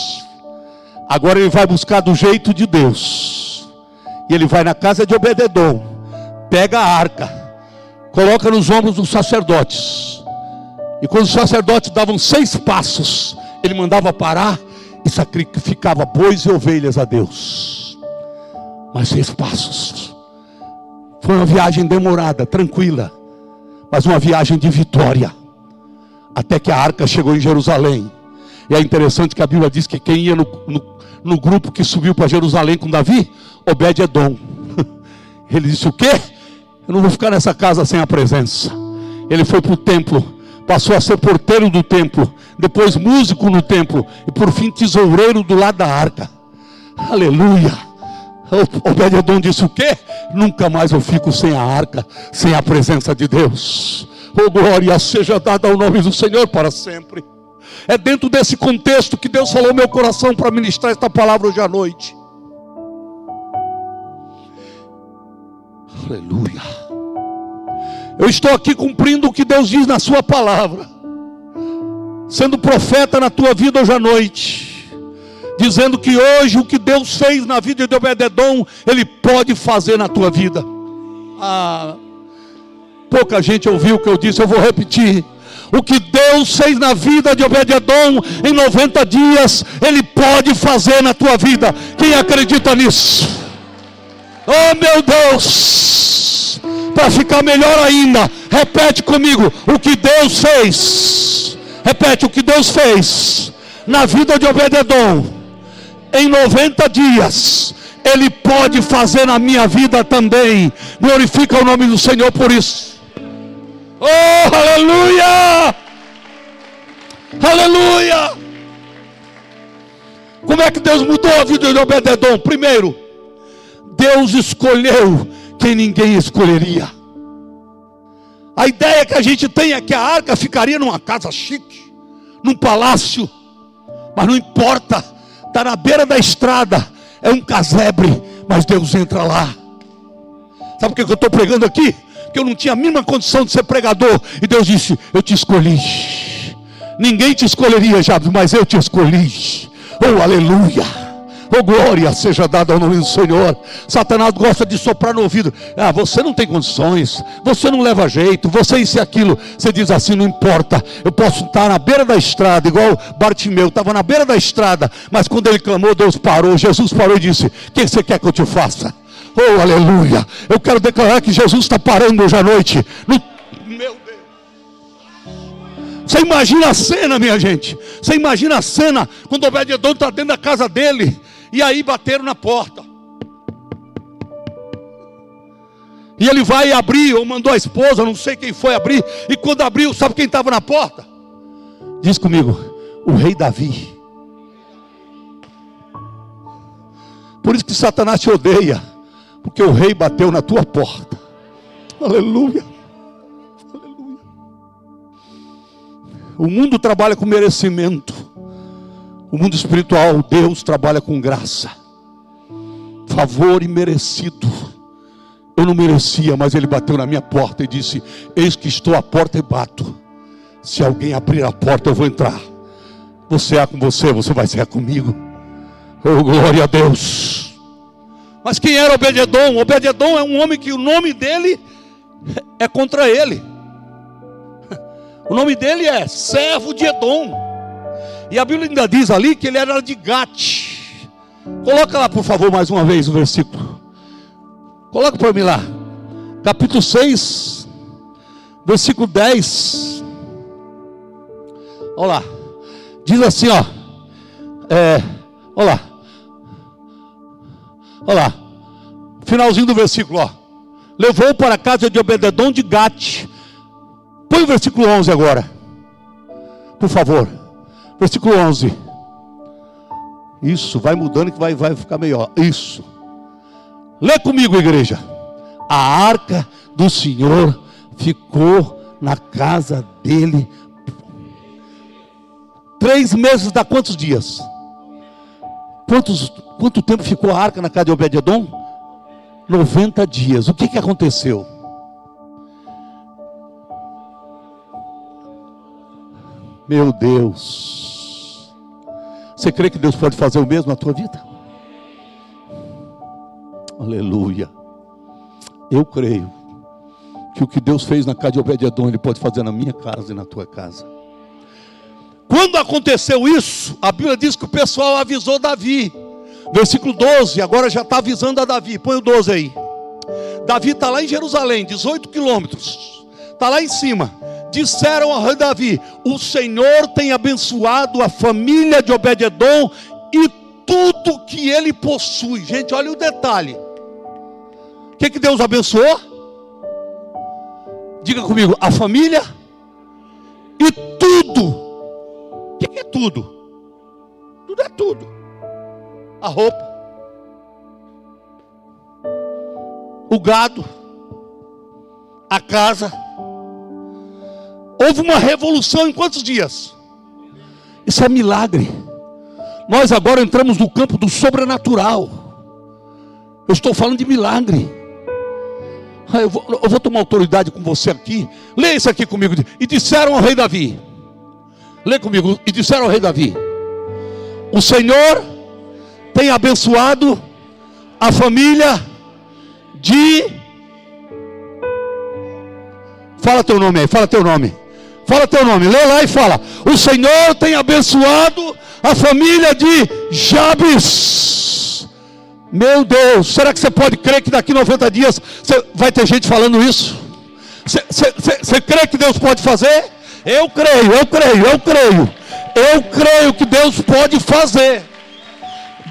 Agora ele vai buscar do jeito de Deus. E ele vai na casa de Obededon pega a arca, coloca nos ombros dos sacerdotes. E quando os sacerdotes davam seis passos, ele mandava parar e sacrificava bois e ovelhas a Deus. Mas seis passos. Foi uma viagem demorada, tranquila, mas uma viagem de vitória. Até que a arca chegou em Jerusalém. E é interessante que a Bíblia diz que quem ia no, no, no grupo que subiu para Jerusalém com Davi, Obed-Edom. Ele disse o quê? Eu não vou ficar nessa casa sem a presença. Ele foi para o templo, passou a ser porteiro do templo, depois músico no templo e por fim tesoureiro do lado da arca. Aleluia. O Obededon disse o quê? Nunca mais eu fico sem a arca, sem a presença de Deus. Oh, glória seja dada ao nome do Senhor para sempre. É dentro desse contexto que Deus falou meu coração para ministrar esta palavra hoje à noite. Aleluia. Eu estou aqui cumprindo o que Deus diz na Sua palavra, sendo profeta na tua vida hoje à noite, dizendo que hoje o que Deus fez na vida de Obededon, Ele pode fazer na tua vida. Ah, pouca gente ouviu o que eu disse, eu vou repetir. O que Deus fez na vida de Obededon em 90 dias, Ele pode fazer na tua vida. Quem acredita nisso? Oh meu Deus! Para ficar melhor ainda, repete comigo o que Deus fez. Repete o que Deus fez na vida de Obededon em 90 dias. Ele pode fazer na minha vida também. Glorifica o nome do Senhor por isso. Oh, aleluia! Aleluia! Como é que Deus mudou a vida de Obededon? Primeiro, Deus escolheu quem ninguém escolheria. A ideia que a gente tem é que a arca ficaria numa casa chique, num palácio, mas não importa, está na beira da estrada, é um casebre, mas Deus entra lá. Sabe por que eu estou pregando aqui? Que eu não tinha a mínima condição de ser pregador. E Deus disse: Eu te escolhi. Ninguém te escolheria, Jabes, mas eu te escolhi. Oh, aleluia. Oh, glória seja dada ao nome do Senhor. Satanás gosta de soprar no ouvido. Ah, você não tem condições. Você não leva jeito. Você isso e aquilo. Você diz assim: não importa. Eu posso estar na beira da estrada, igual Bartimeu. Estava na beira da estrada. Mas quando ele clamou, Deus parou. Jesus parou e disse: O que você quer que eu te faça? Oh, aleluia. Eu quero declarar que Jesus está parando hoje à noite. No... Meu Deus. Você imagina a cena, minha gente. Você imagina a cena quando o Obed-Edom está dentro da casa dele. E aí bateram na porta. E ele vai abrir, ou mandou a esposa, não sei quem foi abrir. E quando abriu, sabe quem estava na porta? Diz comigo, o rei Davi. Por isso que Satanás te odeia, porque o rei bateu na tua porta. Aleluia. Aleluia. O mundo trabalha com merecimento. O mundo espiritual, Deus trabalha com graça, favor e merecido. Eu não merecia, mas Ele bateu na minha porta e disse: Eis que estou à porta e bato. Se alguém abrir a porta, eu vou entrar. Você é com você, você vai ser comigo. Oh, glória a Deus. Mas quem era Obededon? Obededon é um homem que o nome dele é contra ele. O nome dele é servo de Edom. E a Bíblia ainda diz ali que ele era de Gate. Coloca lá, por favor, mais uma vez o versículo. Coloca para mim lá. Capítulo 6, versículo 10. Olha lá. Diz assim, ó. É, olha lá. Olha lá. Finalzinho do versículo, ó. Levou para a casa de Obededon de Gate. Põe o versículo 11 agora. Por favor. Versículo 11. Isso, vai mudando que vai, vai ficar melhor. Isso. Lê comigo, igreja. A arca do Senhor ficou na casa dele. Três meses dá quantos dias? Quantos, quanto tempo ficou a arca na casa de Obed-Edom? 90 dias. O que, que aconteceu? Meu Deus. Você crê que Deus pode fazer o mesmo na tua vida? Aleluia. Eu creio que o que Deus fez na casa de Obed-Edom, Ele pode fazer na minha casa e na tua casa. Quando aconteceu isso, a Bíblia diz que o pessoal avisou Davi. Versículo 12, agora já está avisando a Davi. Põe o 12 aí. Davi está lá em Jerusalém, 18 quilômetros. Está lá em cima disseram rei Davi: O Senhor tem abençoado a família de Obed-Edom e tudo que ele possui. Gente, olha o detalhe. O que, que Deus abençoou? Diga comigo, a família e tudo. O que, que é tudo? Tudo é tudo. A roupa, o gado, a casa Houve uma revolução em quantos dias? Isso é milagre. Nós agora entramos no campo do sobrenatural. Eu estou falando de milagre. Ah, eu, vou, eu vou tomar autoridade com você aqui. Leia isso aqui comigo. E disseram ao rei Davi. Lê comigo. E disseram ao rei Davi: O Senhor tem abençoado a família de. Fala teu nome aí, fala teu nome. Fala teu nome, lê lá e fala: O Senhor tem abençoado a família de Jabes. Meu Deus, será que você pode crer que daqui 90 dias vai ter gente falando isso? Você crê que Deus pode fazer? Eu creio, eu creio, eu creio. Eu creio que Deus pode fazer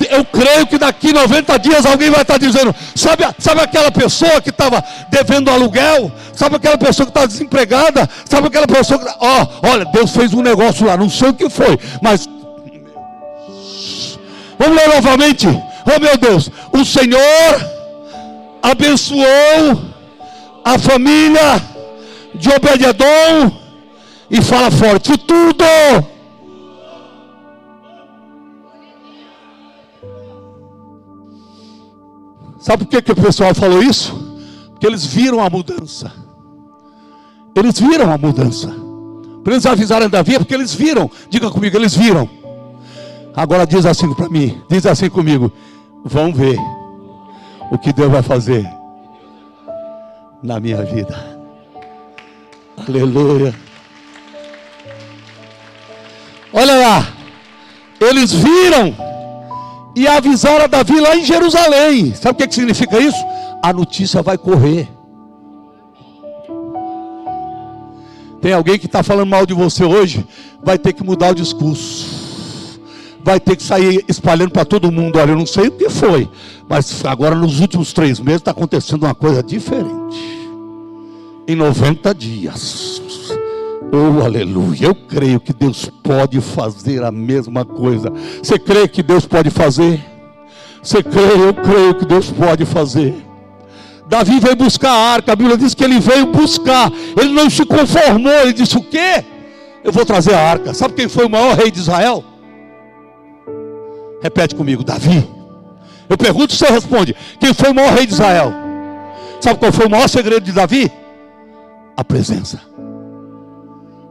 eu creio que daqui 90 dias alguém vai estar dizendo: sabe, sabe aquela pessoa que estava devendo aluguel? Sabe aquela pessoa que está desempregada? Sabe aquela pessoa que. Ó, oh, olha, Deus fez um negócio lá, não sei o que foi, mas. Vamos ler novamente. Oh meu Deus, o Senhor abençoou a família de Obededon e fala forte: tudo Sabe por que, que o pessoal falou isso? Porque eles viram a mudança. Eles viram a mudança. Para eles avisarem Davi, é porque eles viram. Diga comigo, eles viram. Agora diz assim para mim, diz assim comigo: vão ver o que Deus vai fazer na minha vida. Aleluia. Olha lá, eles viram e avisaram a Davi lá em Jerusalém. Sabe o que, que significa isso? A notícia vai correr. Tem alguém que está falando mal de você hoje, vai ter que mudar o discurso. Vai ter que sair espalhando para todo mundo. Olha, eu não sei o que foi, mas agora nos últimos três meses está acontecendo uma coisa diferente. Em 90 dias. Oh, aleluia. Eu creio que Deus pode fazer a mesma coisa. Você crê que Deus pode fazer? Você crê? Eu creio que Deus pode fazer. Davi veio buscar a arca. A Bíblia diz que ele veio buscar. Ele não se conformou. Ele disse: O quê? Eu vou trazer a arca. Sabe quem foi o maior rei de Israel? Repete comigo: Davi. Eu pergunto, você responde: Quem foi o maior rei de Israel? Sabe qual foi o maior segredo de Davi? A presença.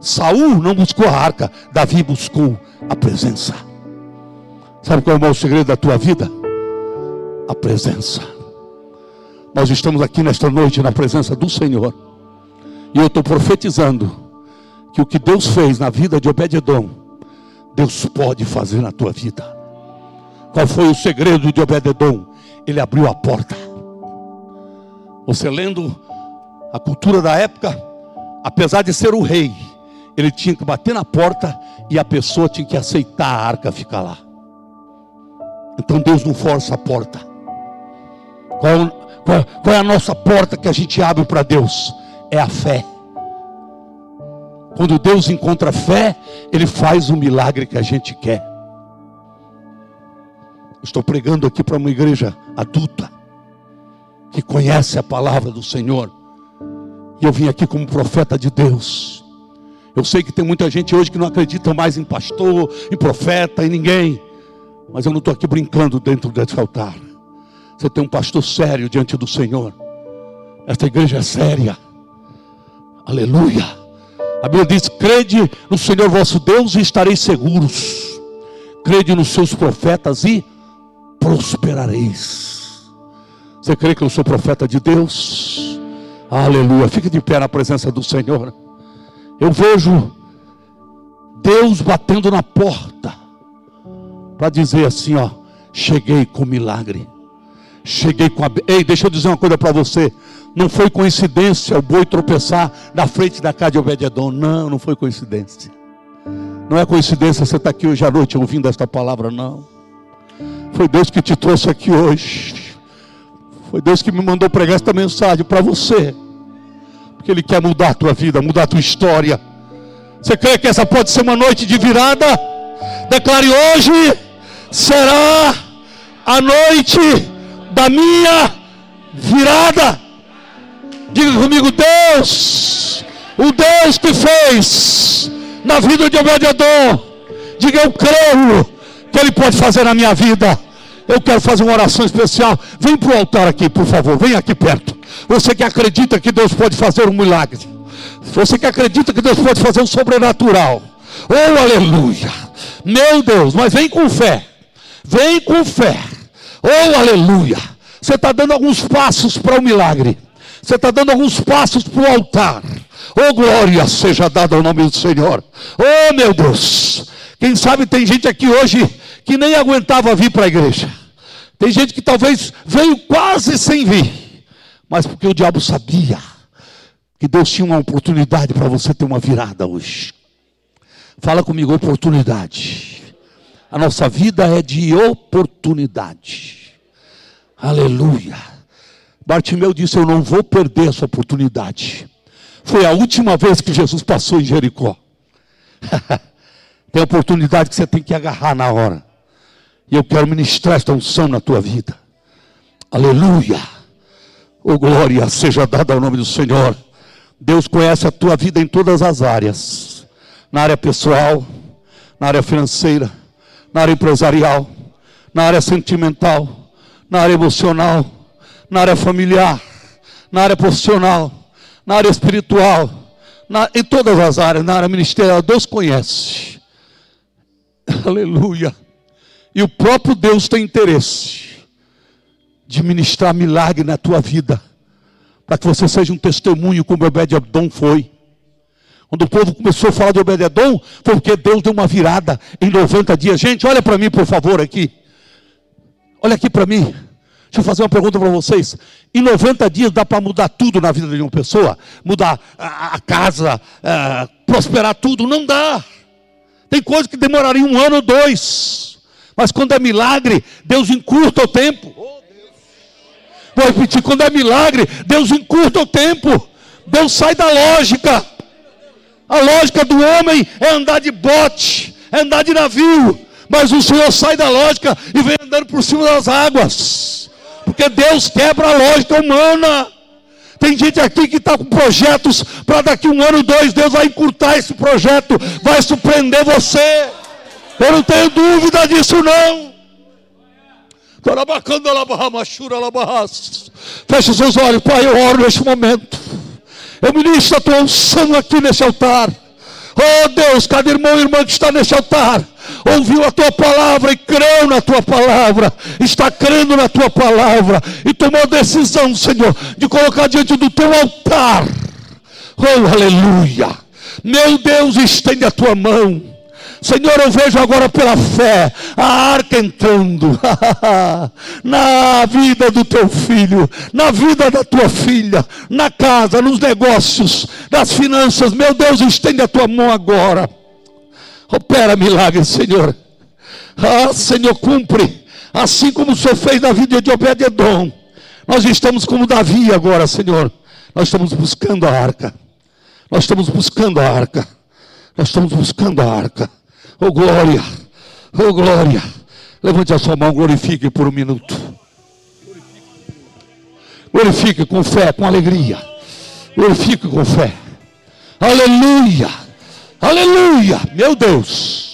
Saul não buscou a arca, Davi buscou a presença. Sabe qual é o maior segredo da tua vida? A presença. Nós estamos aqui nesta noite na presença do Senhor. E eu estou profetizando que o que Deus fez na vida de Obed-edom, Deus pode fazer na tua vida. Qual foi o segredo de Obed-edom? Ele abriu a porta. Você lendo a cultura da época, apesar de ser o rei, ele tinha que bater na porta e a pessoa tinha que aceitar a arca ficar lá. Então Deus não força a porta. Qual, qual, qual é a nossa porta que a gente abre para Deus? É a fé. Quando Deus encontra fé, Ele faz o milagre que a gente quer. Estou pregando aqui para uma igreja adulta, que conhece a palavra do Senhor. E eu vim aqui como profeta de Deus eu sei que tem muita gente hoje que não acredita mais em pastor, em profeta, em ninguém. Mas eu não estou aqui brincando dentro desse altar. Você tem um pastor sério diante do Senhor. Esta igreja é séria. Aleluia. A Bíblia diz: crede no Senhor vosso Deus e estareis seguros. Crede nos seus profetas e prosperareis. Você crê que eu sou profeta de Deus? Aleluia. Fique de pé na presença do Senhor. Eu vejo Deus batendo na porta para dizer assim, ó, cheguei com milagre. Cheguei com a Ei, deixa eu dizer uma coisa para você. Não foi coincidência o boi tropeçar na frente da casa de Obededon. Não, não foi coincidência. Não é coincidência você estar tá aqui hoje à noite ouvindo esta palavra, não. Foi Deus que te trouxe aqui hoje. Foi Deus que me mandou pregar esta mensagem para você que Ele quer mudar a tua vida, mudar a tua história. Você crê que essa pode ser uma noite de virada? Declare hoje será a noite da minha virada. Diga comigo, Deus, o Deus que fez na vida de Obed-edom. Diga, eu creio que Ele pode fazer na minha vida. Eu quero fazer uma oração especial. Vem para o altar aqui, por favor. Vem aqui perto. Você que acredita que Deus pode fazer um milagre. Você que acredita que Deus pode fazer um sobrenatural. Oh, aleluia. Meu Deus, mas vem com fé. Vem com fé. Oh, aleluia. Você está dando alguns passos para o milagre. Você está dando alguns passos para o altar. Oh, glória seja dada ao nome do Senhor. Oh, meu Deus. Quem sabe tem gente aqui hoje que nem aguentava vir para a igreja. Tem gente que talvez veio quase sem vir mas porque o diabo sabia que Deus tinha uma oportunidade para você ter uma virada hoje. Fala comigo, oportunidade. A nossa vida é de oportunidade. Aleluia. Bartimeu disse: Eu não vou perder essa oportunidade. Foi a última vez que Jesus passou em Jericó. tem oportunidade que você tem que agarrar na hora. E eu quero ministrar esta unção na tua vida. Aleluia. Oh, glória seja dada ao nome do Senhor. Deus conhece a tua vida em todas as áreas: na área pessoal, na área financeira, na área empresarial, na área sentimental, na área emocional, na área familiar, na área profissional, na área espiritual, na, em todas as áreas, na área ministerial. Deus conhece. Aleluia. E o próprio Deus tem interesse de ministrar milagre na tua vida, para que você seja um testemunho como Obed-Edom foi. Quando o povo começou a falar de Obed-Edom, foi porque Deus deu uma virada em 90 dias. Gente, olha para mim, por favor, aqui. Olha aqui para mim. Deixa eu fazer uma pergunta para vocês. Em 90 dias dá para mudar tudo na vida de uma pessoa? Mudar a, casa, a, prosperar tudo? Não dá. Tem coisas que demoraria um ano ou dois. Mas quando é milagre, Deus encurta o tempo. Vou repetir: quando é milagre, Deus encurta o tempo. Deus sai da lógica. A lógica do homem é andar de bote, é andar de navio. Mas o Senhor sai da lógica e vem andando por cima das águas. Porque Deus quebra a lógica humana. Tem gente aqui que está com projetos para daqui um ano, dois, Deus vai encurtar esse projeto, vai surpreender você. Eu não tenho dúvida disso, não. Feche seus olhos, Pai, eu oro neste momento. Eu ministro a tua unção aqui nesse altar. Oh Deus, cada irmão e irmã que está nesse altar, ouviu a tua palavra e creu na tua palavra, está crendo na tua palavra e tomou a decisão, Senhor, de colocar diante do teu altar. Oh, aleluia! Meu Deus, estende a tua mão. Senhor, eu vejo agora pela fé a arca entrando na vida do teu filho, na vida da tua filha, na casa, nos negócios, nas finanças. Meu Deus, estende a tua mão agora. Opera milagre, Senhor. Ah, Senhor, cumpre. Assim como o Senhor fez na vida de Obed-Edom. Nós estamos como Davi agora, Senhor. Nós estamos buscando a arca. Nós estamos buscando a arca. Nós estamos buscando a arca. Oh glória, oh glória. Levante a sua mão, glorifique por um minuto. Glorifique com fé, com alegria. Glorifique com fé. Aleluia, aleluia, meu Deus.